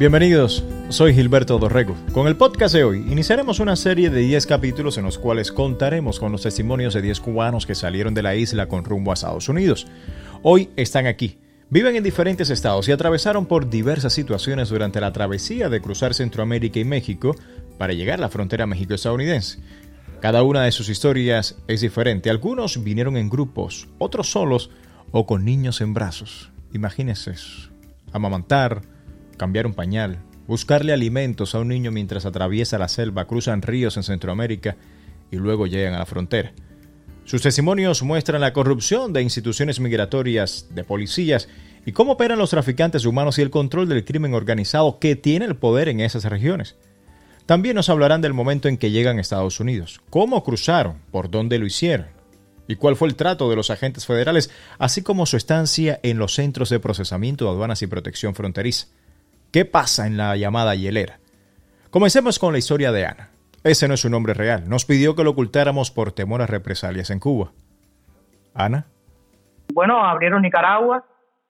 Bienvenidos, soy Gilberto Dorrego. Con el podcast de hoy iniciaremos una serie de 10 capítulos en los cuales contaremos con los testimonios de 10 cubanos que salieron de la isla con rumbo a Estados Unidos. Hoy están aquí, viven en diferentes estados y atravesaron por diversas situaciones durante la travesía de cruzar Centroamérica y México para llegar a la frontera México-estadounidense. Cada una de sus historias es diferente. Algunos vinieron en grupos, otros solos o con niños en brazos. Imagínense, amamantar, cambiar un pañal, buscarle alimentos a un niño mientras atraviesa la selva, cruzan ríos en Centroamérica y luego llegan a la frontera. Sus testimonios muestran la corrupción de instituciones migratorias, de policías y cómo operan los traficantes humanos y el control del crimen organizado que tiene el poder en esas regiones. También nos hablarán del momento en que llegan a Estados Unidos, cómo cruzaron, por dónde lo hicieron y cuál fue el trato de los agentes federales, así como su estancia en los centros de procesamiento de aduanas y protección fronteriza. ¿Qué pasa en la llamada hielera? Comencemos con la historia de Ana. Ese no es su nombre real. Nos pidió que lo ocultáramos por temor a represalias en Cuba. Ana. Bueno, abrieron Nicaragua.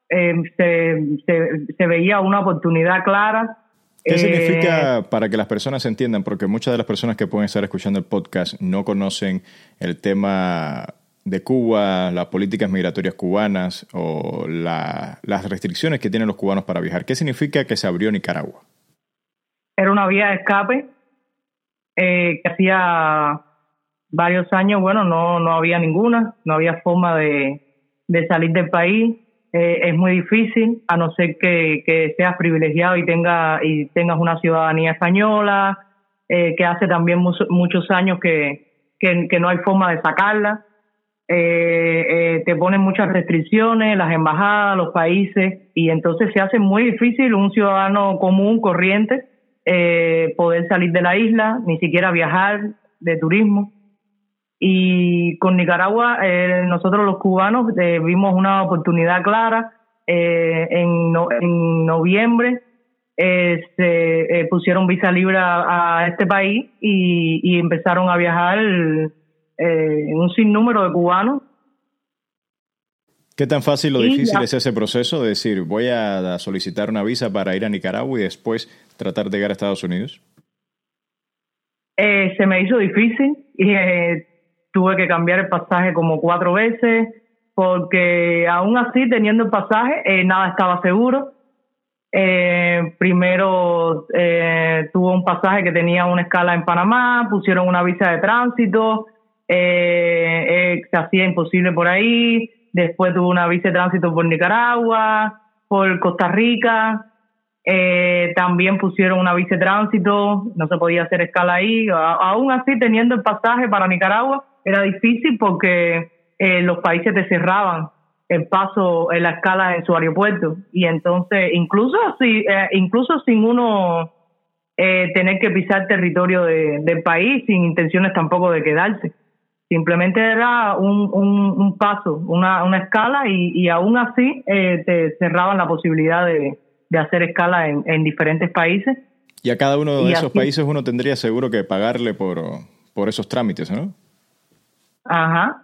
Eh, se, veía una oportunidad clara. ¿Qué significa eh, para que las personas entiendan? Porque muchas de las personas que pueden estar escuchando el podcast no conocen el tema de Cuba, las políticas migratorias cubanas o las restricciones que tienen los cubanos para viajar. ¿Qué significa que se abrió Nicaragua? Era una vía de escape eh, que hacía varios años, bueno, no, no había ninguna, no había forma de, salir del país. Eh, es muy difícil, a no ser que, seas privilegiado y, tenga, y tengas una ciudadanía española, eh, que hace también muchos años que, que no hay forma de sacarla eh, eh, te ponen muchas restricciones, las embajadas, los países, y entonces se hace muy difícil un ciudadano común, corriente, eh, poder salir de la isla, ni siquiera viajar de turismo. Y con Nicaragua, eh, nosotros los cubanos eh, vimos una oportunidad clara. En, en, noviembre se pusieron visa libre a, este país y empezaron a viajar eh, un sinnúmero de cubanos. ¿Qué tan fácil o difícil es ese proceso de decir, voy a solicitar una visa para ir a Nicaragua y después tratar de llegar a Estados Unidos? Eh, se me hizo difícil y eh, tuve que cambiar el pasaje como cuatro veces porque aún así teniendo el pasaje eh, nada estaba seguro. primero tuvo un pasaje que tenía una escala en Panamá, pusieron una visa de tránsito, eh, eh, se hacía imposible por ahí, después tuvo una visa de tránsito por Nicaragua, por Costa Rica, eh, también pusieron una visa de tránsito, no se podía hacer escala ahí, aún así teniendo el pasaje para Nicaragua era difícil porque eh, los países te cerraban el paso en la escala en su aeropuerto. Y entonces incluso si incluso sin uno tener que pisar territorio del país sin intenciones tampoco de quedarse Simplemente era un, un, paso, una, una escala y, y aún así eh, te cerraban la posibilidad de, de hacer escala en, en, diferentes países. Y a cada uno de esos países uno tendría seguro que pagarle por, por esos trámites, ¿no? Ajá.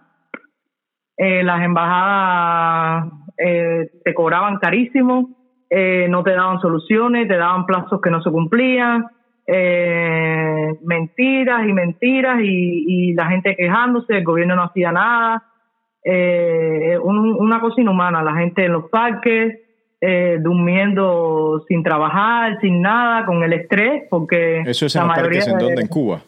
Eh, las embajadas eh, te cobraban carísimo, eh, no te daban soluciones, te daban plazos que no se cumplían, eh, mentiras y mentiras y, la gente quejándose, el gobierno no hacía nada, eh, una cosa inhumana, la gente en los parques, eh, durmiendo sin trabajar, sin nada, con el estrés, porque... ¿Eso es en los parques en dónde? ¿En Cuba?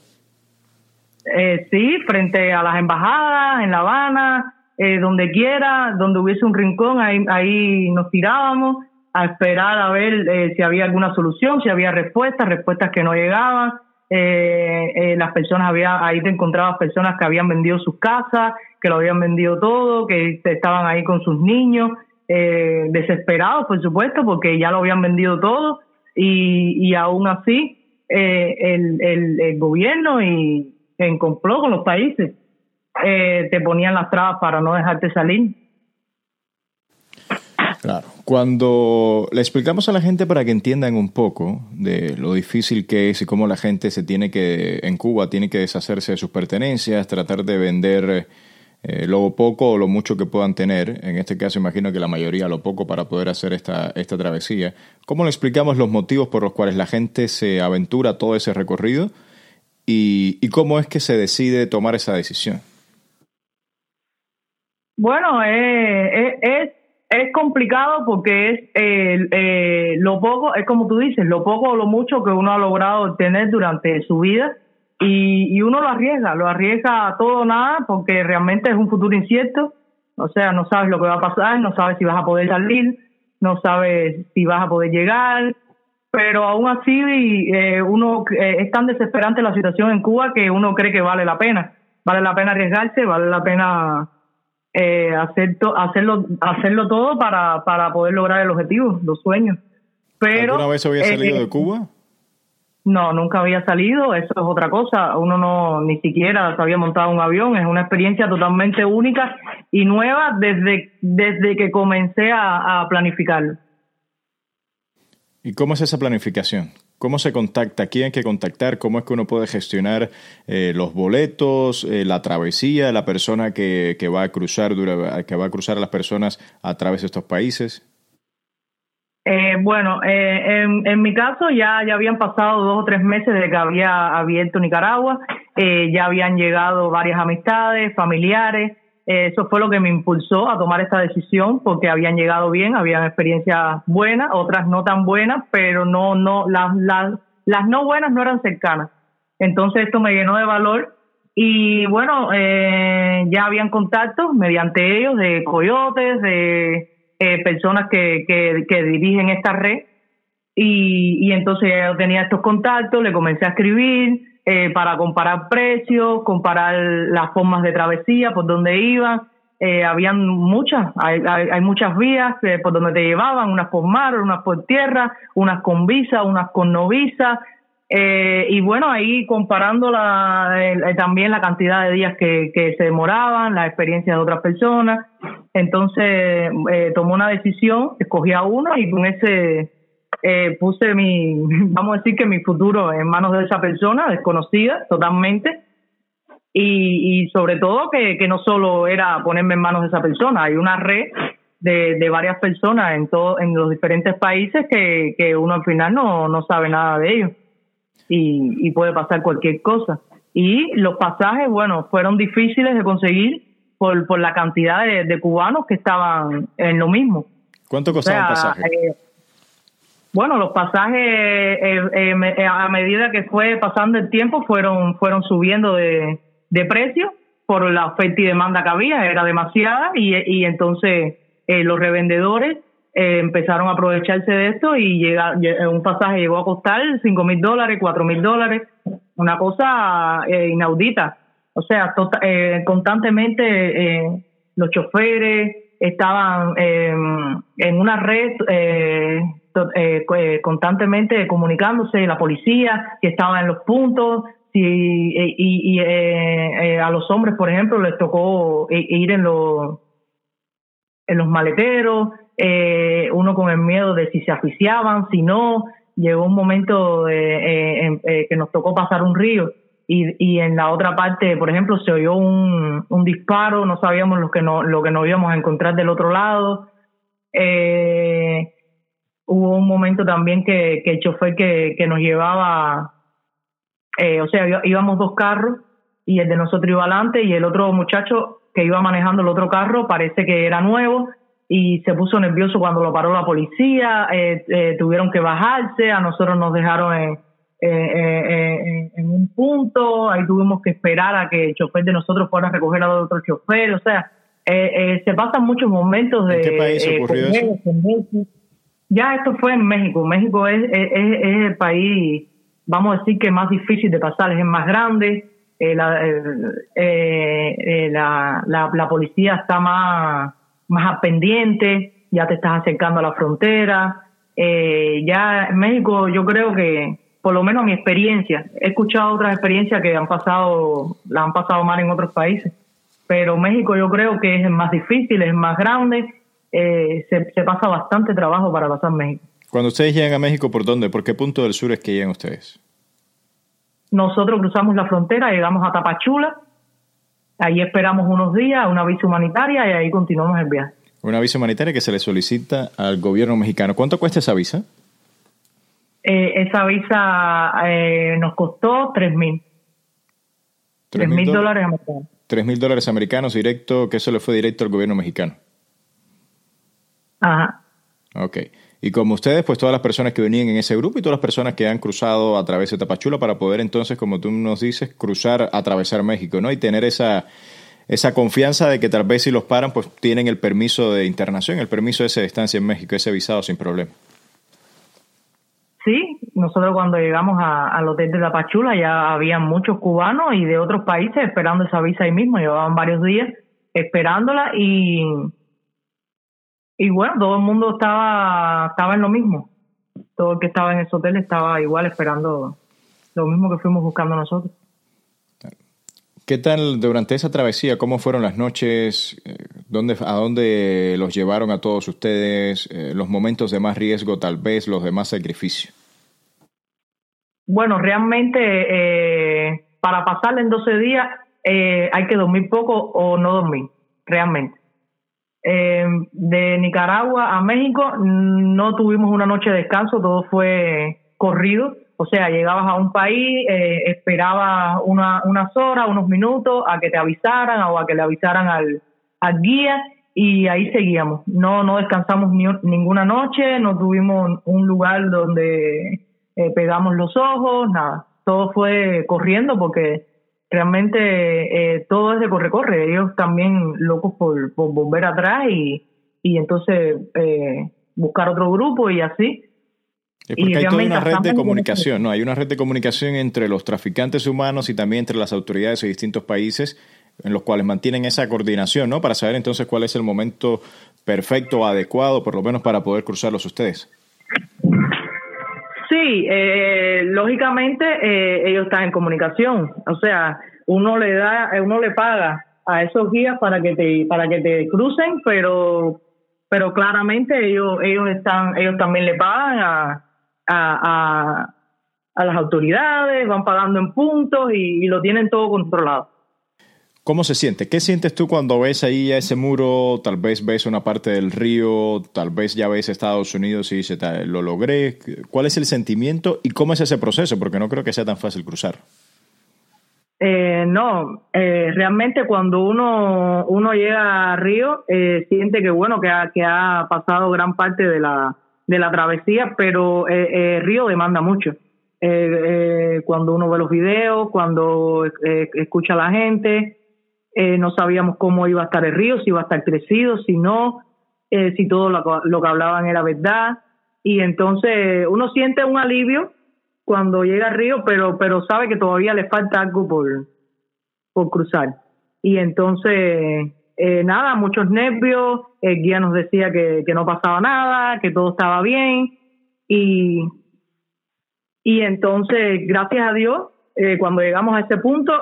Eh, sí, frente a las embajadas, en La Habana, eh, donde quiera, donde hubiese un rincón, ahí, ahí nos tirábamos a esperar a ver eh, si había alguna solución, si había respuestas, respuestas que no llegaban. Eh, eh, las personas había ahí te encontrabas personas que habían vendido sus casas, que lo habían vendido todo, que estaban ahí con sus niños, desesperados, por supuesto, porque ya lo habían vendido todo y, y aún así el, el, el, gobierno y en complot con los países te ponían las trabas para no dejarte salir. Claro. Cuando le explicamos a la gente para que entiendan un poco de lo difícil que es y cómo la gente se tiene que, en Cuba, tiene que deshacerse de sus pertenencias, tratar de vender eh, lo poco o lo mucho que puedan tener. En este caso imagino que la mayoría lo poco para poder hacer esta, esta travesía. ¿Cómo le explicamos los motivos por los cuales la gente se aventura todo ese recorrido y, cómo es que se decide tomar esa decisión? Bueno, eh, es, es complicado porque es eh, lo poco, es como tú dices, lo poco o lo mucho que uno ha logrado obtener durante su vida y, y uno lo arriesga, lo arriesga todo o nada porque realmente es un futuro incierto, o sea, no sabes lo que va a pasar, no sabes si vas a poder salir, no sabes si vas a poder llegar, pero aún así eh, uno eh, es tan desesperante la situación en Cuba que uno cree que vale la pena, vale la pena arriesgarse, vale la pena eh, hacer hacerlo hacerlo todo para, para poder lograr el objetivo, los sueños. Pero, ¿Alguna vez había salido de Cuba? No, nunca había salido, eso es otra cosa. Uno no ni siquiera se había montado un avión, es una experiencia totalmente única y nueva desde, desde que comencé a, planificarlo. ¿Y cómo es esa planificación? ¿Cómo se contacta? ¿Quién hay que contactar? ¿Cómo es que uno puede gestionar eh, los boletos, eh, la travesía, la persona que, que va a cruzar, que va a cruzar a las personas a través de estos países? Eh, bueno, eh, en, mi caso ya, ya habían pasado dos o tres meses desde que había abierto Nicaragua, eh, ya habían llegado varias amistades, familiares, eso fue lo que me impulsó a tomar esta decisión porque habían llegado bien, habían experiencias buenas, otras no tan buenas, pero no, no, las, las, las no buenas no eran cercanas. Entonces esto me llenó de valor y bueno, ya habían contactos mediante ellos de coyotes, de eh, personas que, que, dirigen esta red y, y entonces yo tenía estos contactos, le comencé a escribir eh, para comparar precios, comparar las formas de travesía, por dónde iban. Eh, habían muchas, hay, hay, muchas vías por donde te llevaban, unas por mar, unas por tierra, unas con visa, unas con no visa, eh, y bueno, ahí comparando la, también la cantidad de días que, se demoraban, la experiencia de otras personas, entonces eh, tomó una decisión, escogí a uno y con ese eh, puse mi, vamos a decir que mi futuro en manos de esa persona, desconocida totalmente, y, y sobre todo que, que no solo era ponerme en manos de esa persona, hay una red de, de varias personas en, todo, en los diferentes países que, que uno al final no, no sabe nada de ellos y, y puede pasar cualquier cosa. Y los pasajes, bueno, fueron difíciles de conseguir por, por la cantidad de, cubanos que estaban en lo mismo. ¿Cuánto costaba el pasaje? Eh, bueno, los pasajes eh, eh, a medida que fue pasando el tiempo fueron fueron subiendo de, de precio por la oferta y demanda que había, era demasiada y, y entonces los revendedores eh, empezaron a aprovecharse de esto y llega, un pasaje llegó a costar cinco mil dólares, cuatro mil dólares, una cosa eh, inaudita. O sea, tota, eh, constantemente los choferes estaban en una red constantemente comunicándose, la policía que estaba en los puntos, y, y, y a los hombres, por ejemplo, les tocó ir en los en los maleteros, eh, uno con el miedo de si se asfixiaban, si no. Llegó un momento eh, eh, que nos tocó pasar un río y, y en la otra parte, por ejemplo, se oyó un, disparo, no sabíamos lo que, no, lo que nos íbamos a encontrar del otro lado. hubo un momento también que, que el chofer que, que nos llevaba, o sea, íbamos dos carros y el de nosotros iba adelante y el otro muchacho que iba manejando el otro carro parece que era nuevo y se puso nervioso cuando lo paró la policía, eh, eh, tuvieron que bajarse, a nosotros nos dejaron en, en, un punto, ahí tuvimos que esperar a que el chofer de nosotros fuera a recoger a otro chofer, o sea, eh, se pasan muchos momentos de... ¿En qué país ocurrió eso? Ya esto fue en México, México es, es, es el país, vamos a decir que más difícil de pasar, es el más grande, la, eh, la, la, la, policía está más más pendiente, ya te estás acercando a la frontera. Eh, ya en México yo creo que, por lo menos mi experiencia, he escuchado otras experiencias que han pasado, las han pasado mal en otros países, pero México yo creo que es más difícil, es más grande, eh, se, se pasa bastante trabajo para pasar México. Cuando ustedes llegan a México, ¿por dónde? ¿Por qué punto del sur es que llegan ustedes? Nosotros cruzamos la frontera, llegamos a Tapachula, Ahí esperamos unos días, una visa humanitaria y ahí continuamos el viaje. Una visa humanitaria que se le solicita al gobierno mexicano. ¿Cuánto cuesta esa visa? Eh, esa visa eh, nos costó tres mil. Tres mil dólares americanos. Tres mil dólares americanos directo, que eso le fue directo al gobierno mexicano. Ajá. Ok. Y como ustedes, pues todas las personas que venían en ese grupo y todas las personas que han cruzado a través de Tapachula para poder entonces, como tú nos dices, cruzar, atravesar México, ¿no? Y tener esa, esa confianza de que tal vez si los paran, pues tienen el permiso de internación, el permiso de esa estancia en México, ese visado sin problema. Sí, nosotros cuando llegamos al hotel de Tapachula ya había muchos cubanos y de otros países esperando esa visa ahí mismo, llevaban varios días esperándola y y bueno, todo el mundo estaba, estaba en lo mismo. Todo el que estaba en ese hotel estaba igual esperando lo mismo que fuimos buscando nosotros. ¿Qué tal durante esa travesía? ¿Cómo fueron las noches? Eh, ¿Dónde, ¿A dónde los llevaron a todos ustedes? Eh, ¿Los momentos de más riesgo, tal vez, los de más sacrificio? Bueno, realmente eh, para pasarle en 12 días hay que dormir poco o no dormir, realmente. Eh, de Nicaragua a México no tuvimos una noche de descanso, todo fue corrido. O sea, llegabas a un país, eh, esperabas una, unas horas, unos minutos a que te avisaran o a que le avisaran al, al guía y ahí seguíamos. No, no descansamos ni, ninguna noche, no tuvimos un lugar donde eh, pegamos los ojos, nada. Todo fue corriendo porque realmente eh, todo es de corre-corre. Ellos también locos por, volver atrás y, y entonces eh, buscar otro grupo y así. Porque hay toda una red de comunicación, ¿no? Hay una red de comunicación entre los traficantes humanos y también entre las autoridades de distintos países en los cuales mantienen esa coordinación, ¿no? Para saber entonces cuál es el momento perfecto o adecuado, por lo menos para poder cruzarlos ustedes. Sí, eh, lógicamente eh, ellos están en comunicación, o sea, uno le da, uno le paga a esos guías para que te para que te crucen, pero pero claramente ellos ellos están ellos también le pagan a a, a, las autoridades, van pagando en puntos y lo tienen todo controlado. ¿Cómo se siente? ¿Qué sientes tú cuando ves ahí ese muro? Tal vez ves una parte del río, tal vez ya ves Estados Unidos y dices, lo logré. ¿Cuál es el sentimiento y cómo es ese proceso? Porque no creo que sea tan fácil cruzar. Eh, no, eh, realmente cuando uno, uno llega a Río, eh, siente que bueno, que ha, que ha pasado gran parte de la, de la travesía, pero Río demanda mucho. cuando uno ve los videos, cuando escucha a la gente, eh, no sabíamos cómo iba a estar el río, si iba a estar crecido, si no, eh, si todo lo, que hablaban era verdad. Y entonces uno siente un alivio cuando llega al río, pero, pero sabe que todavía le falta algo por, por cruzar. Y entonces, eh, nada, muchos nervios, el guía nos decía que, que no pasaba nada, que todo estaba bien. Y, y entonces, gracias a Dios, cuando llegamos a ese punto,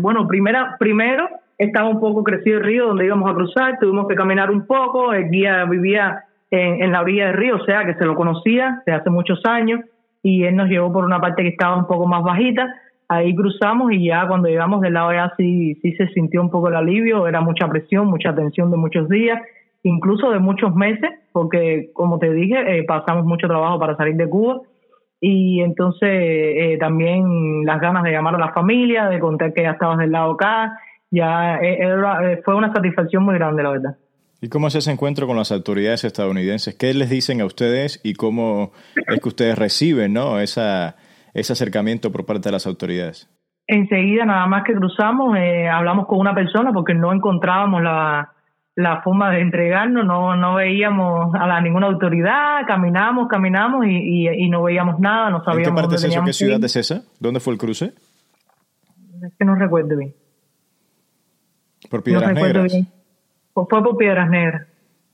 bueno, primera, primero estaba un poco crecido el río donde íbamos a cruzar, tuvimos que caminar un poco, el guía vivía en, la orilla del río, o sea que se lo conocía desde hace muchos años y él nos llevó por una parte que estaba un poco más bajita, ahí cruzamos y ya cuando llegamos del lado allá sí, sí se sintió un poco el alivio, era mucha presión, mucha tensión de muchos días, incluso de muchos meses, porque como te dije, eh, pasamos mucho trabajo para salir de Cuba y entonces eh, también las ganas de llamar a la familia, de contar que ya estabas del lado acá ya eh, eh, fue una satisfacción muy grande, la verdad. ¿Y cómo es ese encuentro con las autoridades estadounidenses? ¿Qué les dicen a ustedes y cómo es que ustedes reciben ¿no? Esa, ese acercamiento por parte de las autoridades? Enseguida, nada más que cruzamos, eh, hablamos con una persona porque no encontrábamos la, la forma de entregarnos, no, no veíamos a la, ninguna autoridad, caminamos, caminamos y, y, no veíamos nada, no sabíamos. ¿En qué parte es eso? ¿Qué ciudad es esa? ¿Dónde fue el cruce? Es que no recuerdo bien. Por Piedras Negras. Fue por Piedras Negras.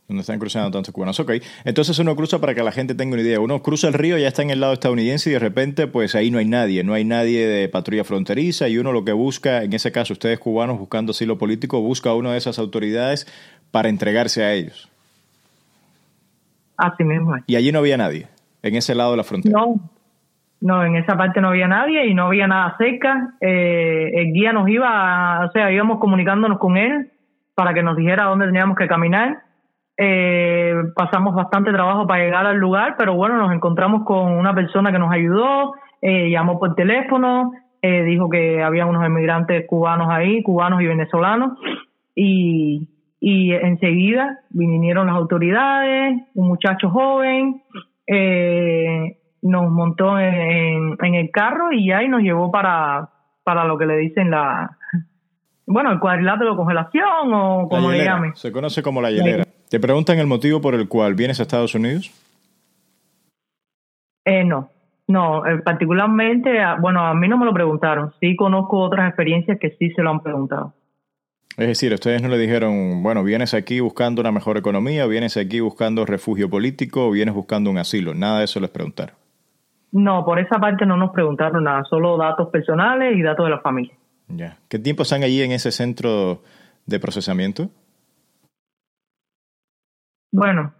Donde están cruzando tantos cubanos. Ok. Entonces uno cruza para que la gente tenga una idea. Uno cruza el río, ya está en el lado estadounidense y de repente, pues ahí no hay nadie. No hay nadie de patrulla fronteriza y uno lo que busca, en ese caso, ustedes cubanos buscando asilo político, busca a una de esas autoridades para entregarse a ellos. Así mismo. Y allí no había nadie, en ese lado de la frontera. No, No, en esa parte no había nadie y no había nada cerca. Eh, el guía nos iba, o sea, íbamos comunicándonos con él para que nos dijera dónde teníamos que caminar. Eh, pasamos bastante trabajo para llegar al lugar, pero bueno, nos encontramos con una persona que nos ayudó, eh, llamó por teléfono, eh, dijo que había unos emigrantes cubanos ahí, cubanos y venezolanos, y, y enseguida vinieron las autoridades, un muchacho joven, eh, nos montó en, en, el carro y ahí nos llevó para, para lo que le dicen la, bueno, el cuadrilátero de congelación o como le llamen. Se conoce como la hielera. ¿Te preguntan el motivo por el cual vienes a Estados Unidos? Eh, no, no, eh, particularmente, bueno, a mí no me lo preguntaron. Sí conozco otras experiencias que sí se lo han preguntado. Es decir, ustedes no le dijeron, bueno, vienes aquí buscando una mejor economía, vienes aquí buscando refugio político o vienes buscando un asilo. Nada de eso les preguntaron. No, por esa parte no nos preguntaron nada, solo datos personales y datos de la familia. Ya. ¿Qué tiempo están allí en ese centro de procesamiento? Bueno,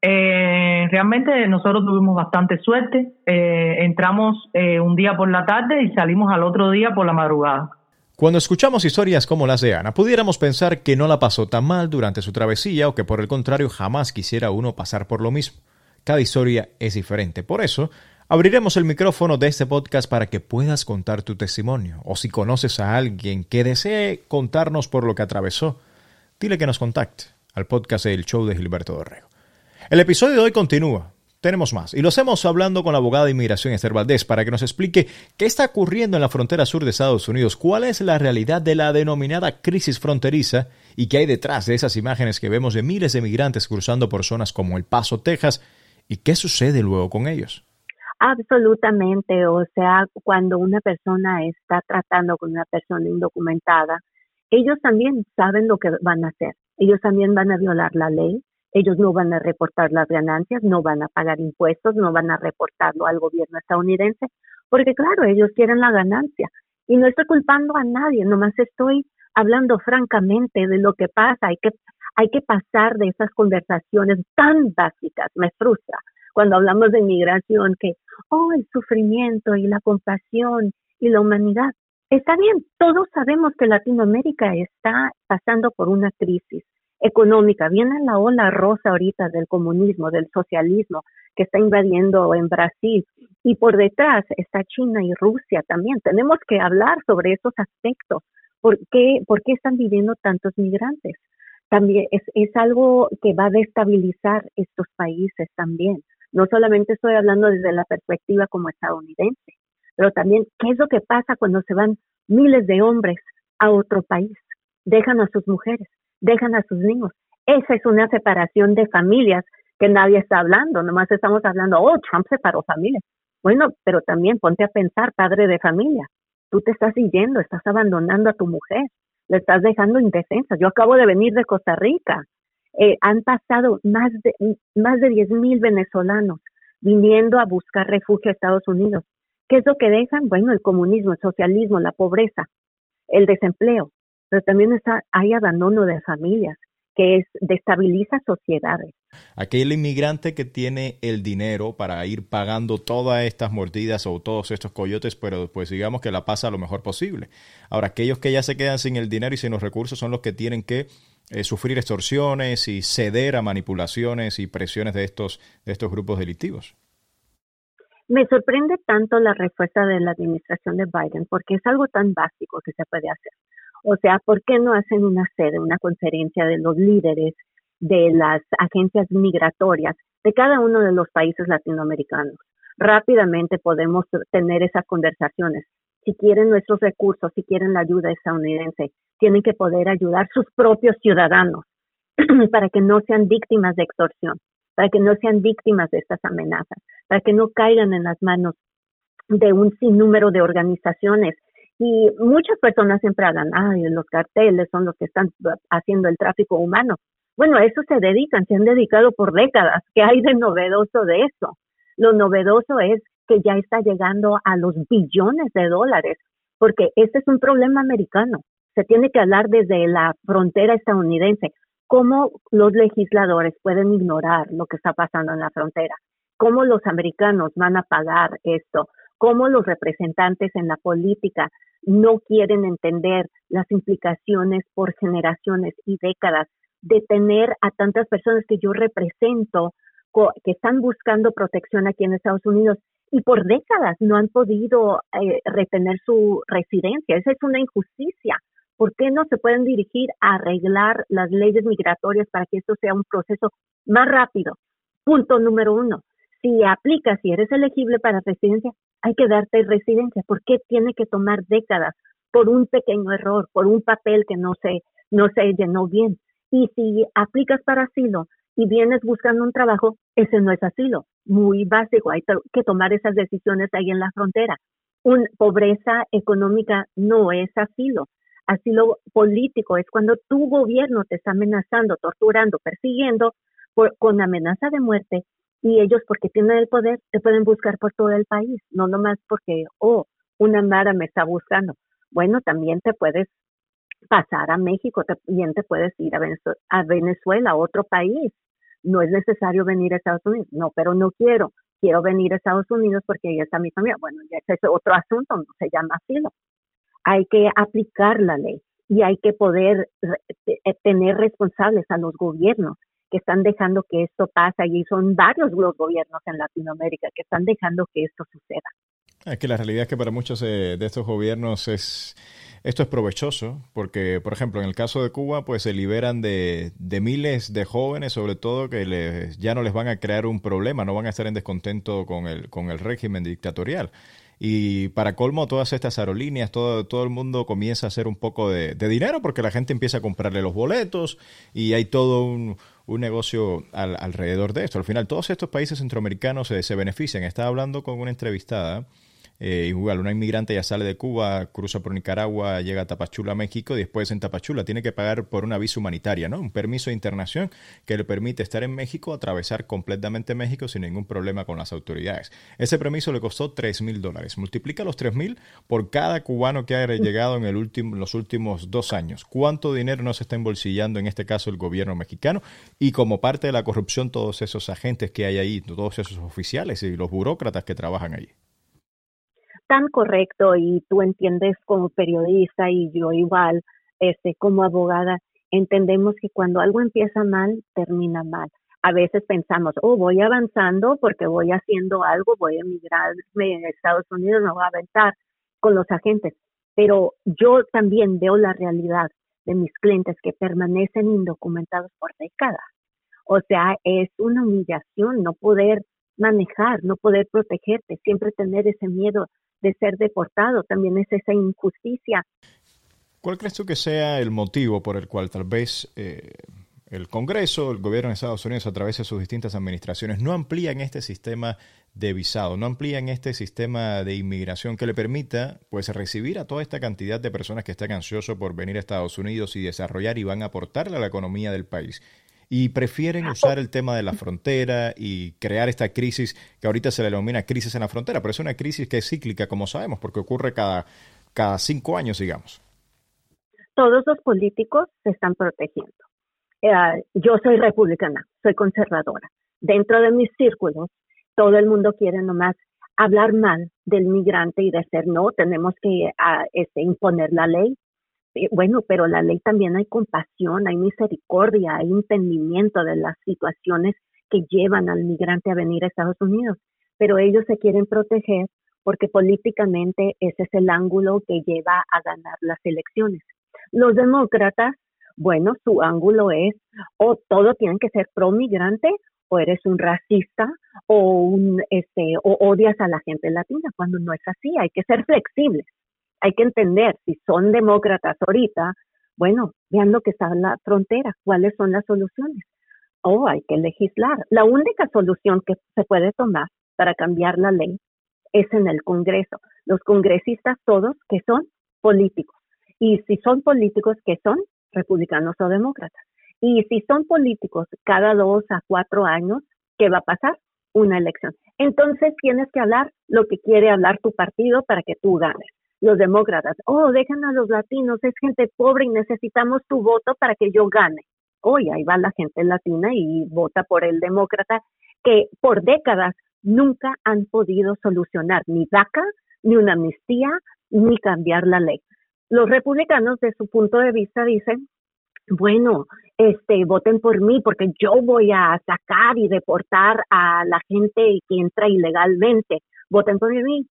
eh, realmente nosotros tuvimos bastante suerte. Eh, entramos eh, un día por la tarde y salimos al otro día por la madrugada. Cuando escuchamos historias como las de Ana, pudiéramos pensar que no la pasó tan mal durante su travesía o que por el contrario jamás quisiera uno pasar por lo mismo. Cada historia es diferente. Por eso, abriremos el micrófono de este podcast para que puedas contar tu testimonio. O si conoces a alguien que desee contarnos por lo que atravesó, dile que nos contacte al podcast del show de Gilberto Dorrego. El episodio de hoy continúa. Tenemos más. Y lo hacemos hablando con la abogada de inmigración Esther Valdés para que nos explique qué está ocurriendo en la frontera sur de Estados Unidos, cuál es la realidad de la denominada crisis fronteriza y qué hay detrás de esas imágenes que vemos de miles de migrantes cruzando por zonas como El Paso, Texas, y qué sucede luego con ellos. Absolutamente, o sea, cuando una persona está tratando con una persona indocumentada, ellos también saben lo que van a hacer. Ellos también van a violar la ley, ellos no van a reportar las ganancias, no van a pagar impuestos, no van a reportarlo al gobierno estadounidense, porque claro, ellos quieren la ganancia. Y no estoy culpando a nadie, nomás estoy hablando francamente de lo que pasa. Hay que, hay que pasar de esas conversaciones tan básicas, me frustra, cuando hablamos de inmigración, que, oh, el sufrimiento y la compasión y la humanidad. Está bien, todos sabemos que Latinoamérica está pasando por una crisis económica. Viene la ola rosa ahorita del comunismo, del socialismo, que está invadiendo en Brasil. Y por detrás está China y Rusia también. Tenemos que hablar sobre esos aspectos. ¿Por qué, por qué están viviendo tantos migrantes? También es, es algo que va a destabilizar estos países también. No solamente estoy hablando desde la perspectiva como estadounidense, pero también qué es lo que pasa cuando se van miles de hombres a otro país, dejan a sus mujeres, dejan a sus niños. Esa es una separación de familias que nadie está hablando, nomás estamos hablando, oh, Trump separó familias. Bueno, pero también ponte a pensar, padre de familia, tú te estás yendo, estás abandonando a tu mujer, le estás dejando indefensa. Yo acabo de venir de Costa Rica, eh, han pasado más de, más de 10 mil venezolanos viniendo a buscar refugio a Estados Unidos. ¿Qué es lo que dejan? Bueno, el comunismo, el socialismo, la pobreza, el desempleo pero también está, hay abandono de familias que es, destabiliza sociedades. Aquel inmigrante que tiene el dinero para ir pagando todas estas mordidas o todos estos coyotes, pero pues digamos que la pasa lo mejor posible. Ahora, aquellos que ya se quedan sin el dinero y sin los recursos son los que tienen que eh, sufrir extorsiones y ceder a manipulaciones y presiones de estos, de estos grupos delictivos. Me sorprende tanto la respuesta de la administración de Biden porque es algo tan básico que se puede hacer. O sea, ¿por qué no hacen una sede, una conferencia de los líderes de las agencias migratorias de cada uno de los países latinoamericanos? Rápidamente podemos tener esas conversaciones. Si quieren nuestros recursos, si quieren la ayuda estadounidense, tienen que poder ayudar sus propios ciudadanos para que no sean víctimas de extorsión, para que no sean víctimas de estas amenazas, para que no caigan en las manos de un sinnúmero de organizaciones y muchas personas siempre hablan, ay, los carteles son los que están haciendo el tráfico humano. Bueno, a eso se dedican, se han dedicado por décadas. ¿Qué hay de novedoso de eso? Lo novedoso es que ya está llegando a los billones de dólares, porque este es un problema americano. Se tiene que hablar desde la frontera estadounidense. ¿Cómo los legisladores pueden ignorar lo que está pasando en la frontera? ¿Cómo los americanos van a pagar esto? Cómo los representantes en la política no quieren entender las implicaciones por generaciones y décadas de tener a tantas personas que yo represento que están buscando protección aquí en Estados Unidos y por décadas no han podido eh, retener su residencia. Esa es una injusticia. ¿Por qué no se pueden dirigir a arreglar las leyes migratorias para que esto sea un proceso más rápido? Punto número uno. Si aplicas, si eres elegible para residencia, hay que darte residencia. ¿Por qué tiene que tomar décadas por un pequeño error, por un papel que no se, no se llenó bien? Y si aplicas para asilo y vienes buscando un trabajo, ese no es asilo. Muy básico, hay que tomar esas decisiones ahí en la frontera. Un pobreza económica no es asilo. Asilo político es cuando tu gobierno te está amenazando, torturando, persiguiendo con amenaza de muerte y ellos porque tienen el poder te pueden buscar por todo el país, no nomás porque, oh, una Mara me está buscando. Bueno, también te puedes pasar a México, también te puedes ir a Venezuela, a otro país. No es necesario venir a Estados Unidos. No, pero no quiero. Quiero venir a Estados Unidos porque ahí está mi familia. Bueno, ya es otro asunto, no se llama asilo. Hay que aplicar la ley y hay que poder eh, tener responsables a los gobiernos que están dejando que esto pase y son varios los gobiernos en Latinoamérica que están dejando que esto suceda. Es que la realidad es que para muchos eh, de estos gobiernos es esto es provechoso porque, por ejemplo, en el caso de Cuba, pues se liberan de, de miles de jóvenes, sobre todo que les, ya no les van a crear un problema, no van a estar en descontento con el, con el régimen dictatorial. Y para colmo, todas estas aerolíneas, todo, todo el mundo comienza a hacer un poco de, dinero porque la gente empieza a comprarle los boletos y hay todo un, un negocio alrededor de esto. Al final, todos estos países centroamericanos se, se benefician. Estaba hablando con una entrevistada eh, igual, una inmigrante ya sale de Cuba, cruza por Nicaragua, llega a Tapachula, México, y después en Tapachula tiene que pagar por una visa humanitaria, ¿no? Un permiso de internación que le permite estar en México, atravesar completamente México sin ningún problema con las autoridades. Ese permiso le costó 3 mil dólares. Multiplica los 3 mil por cada cubano que haya llegado en el último, los últimos dos años. ¿Cuánto dinero nos está embolsillando en este caso el gobierno mexicano? Y como parte de la corrupción, todos esos agentes que hay ahí, todos esos oficiales y los burócratas que trabajan allí tan correcto y tú entiendes como periodista y yo igual, este, como abogada, entendemos que cuando algo empieza mal, termina mal. A veces pensamos, oh, voy avanzando porque voy haciendo algo, voy a emigrarme a Estados Unidos, me voy a aventar con los agentes. Pero yo también veo la realidad de mis clientes que permanecen indocumentados por décadas. O sea, es una humillación no poder manejar, no poder protegerte, siempre tener ese miedo de ser deportado, también es esa injusticia. ¿Cuál crees tú que sea el motivo por el cual tal vez eh, el Congreso, el gobierno de Estados Unidos a través de sus distintas administraciones no amplían este sistema de visado, no amplían este sistema de inmigración que le permita pues recibir a toda esta cantidad de personas que están ansiosos por venir a Estados Unidos y desarrollar y van a aportarle a la economía del país? Y prefieren usar el tema de la frontera y crear esta crisis que ahorita se le denomina crisis en la frontera, pero es una crisis que es cíclica, como sabemos, porque ocurre cada, cada cinco años, digamos. Todos los políticos se están protegiendo. Eh, yo soy republicana, soy conservadora. Dentro de mis círculos, todo el mundo quiere nomás hablar mal del migrante y decir, no, tenemos que ah, este, imponer la ley, bueno, pero la ley también hay compasión, hay misericordia, hay entendimiento de las situaciones que llevan al migrante a venir a Estados Unidos, pero ellos se quieren proteger porque políticamente ese es el ángulo que lleva a ganar las elecciones. Los demócratas, bueno, su ángulo es o todo tiene que ser pro migrante o eres un racista o un este o odias a la gente latina cuando no es así, hay que ser flexibles hay que entender, si son demócratas ahorita, bueno, vean lo que está en la frontera, cuáles son las soluciones. Oh, hay que legislar. La única solución que se puede tomar para cambiar la ley es en el Congreso. Los congresistas todos que son políticos. Y si son políticos que son republicanos o demócratas. Y si son políticos cada dos a cuatro años, ¿qué va a pasar? Una elección. Entonces tienes que hablar lo que quiere hablar tu partido para que tú ganes los demócratas, oh, dejan a los latinos, es gente pobre y necesitamos tu voto para que yo gane. Hoy ahí va la gente latina y vota por el demócrata que por décadas nunca han podido solucionar ni DACA, ni una amnistía, ni cambiar la ley. Los republicanos, de su punto de vista, dicen, bueno, este, voten por mí porque yo voy a sacar y deportar a la gente que entra ilegalmente. Voten por mí.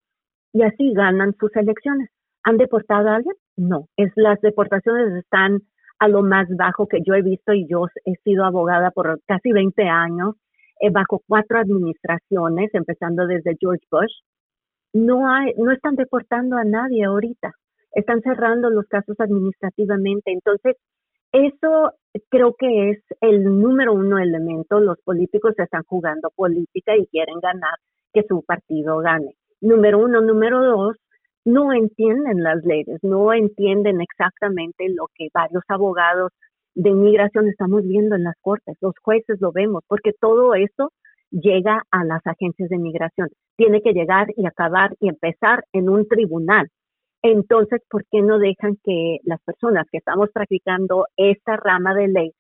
Y así ganan sus elecciones. ¿Han deportado a alguien? No. Es, las deportaciones están a lo más bajo que yo he visto y yo he sido abogada por casi 20 años, eh, bajo cuatro administraciones, empezando desde George Bush. No, hay, no están deportando a nadie ahorita. Están cerrando los casos administrativamente. Entonces, eso creo que es el número uno elemento. Los políticos están jugando política y quieren ganar, que su partido gane. Número uno. Número dos, no entienden las leyes, no entienden exactamente lo que varios abogados de inmigración estamos viendo en las cortes, los jueces lo vemos, porque todo eso llega a las agencias de inmigración. Tiene que llegar y acabar y empezar en un tribunal. Entonces, ¿por qué no dejan que las personas que estamos practicando esta rama de ley,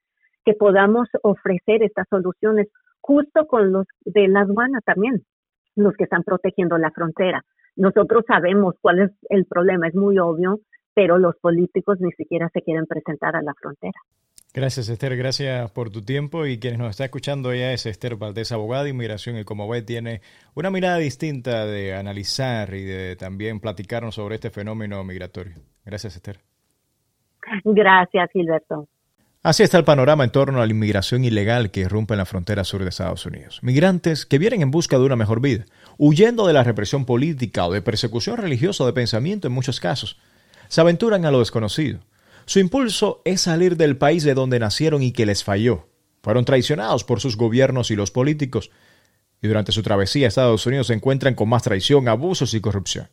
que podamos ofrecer estas soluciones justo con los de la aduana también, los que están protegiendo la frontera? Nosotros sabemos cuál es el problema, es muy obvio, pero los políticos ni siquiera se quieren presentar a la frontera. Gracias, Esther. Gracias por tu tiempo. Y quienes nos está escuchando, ella es Esther Valdés, abogada de inmigración. Y como ve, tiene una mirada distinta de analizar y de también platicarnos sobre este fenómeno migratorio. Gracias, Esther. Gracias, Gilberto. Así está el panorama en torno a la inmigración ilegal que irrumpe en la frontera sur de Estados Unidos. Migrantes que vienen en busca de una mejor vida, huyendo de la represión política o de persecución religiosa o de pensamiento en muchos casos, se aventuran a lo desconocido su impulso es salir del país de donde nacieron y que les falló. Fueron traicionados por sus gobiernos y los políticos, y durante su travesía Estados Unidos se encuentran con más traición, abusos y corrupción.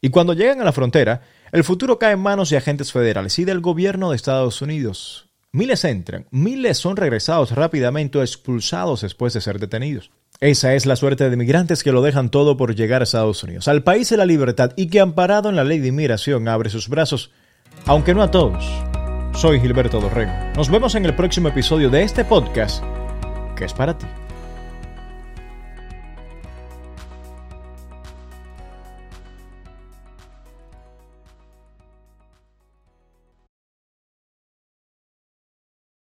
Y cuando llegan a la frontera, el futuro cae en manos de agentes federales y del gobierno de Estados Unidos. Miles entran, miles son regresados rápidamente o expulsados después de ser detenidos. Esa es la suerte de migrantes que lo dejan todo por llegar a Estados Unidos, al país de la libertad y que amparado en la ley de inmigración abre sus brazos aunque no a todos. Soy Gilberto Dorrego. Nos vemos en el próximo episodio de este podcast que es para ti.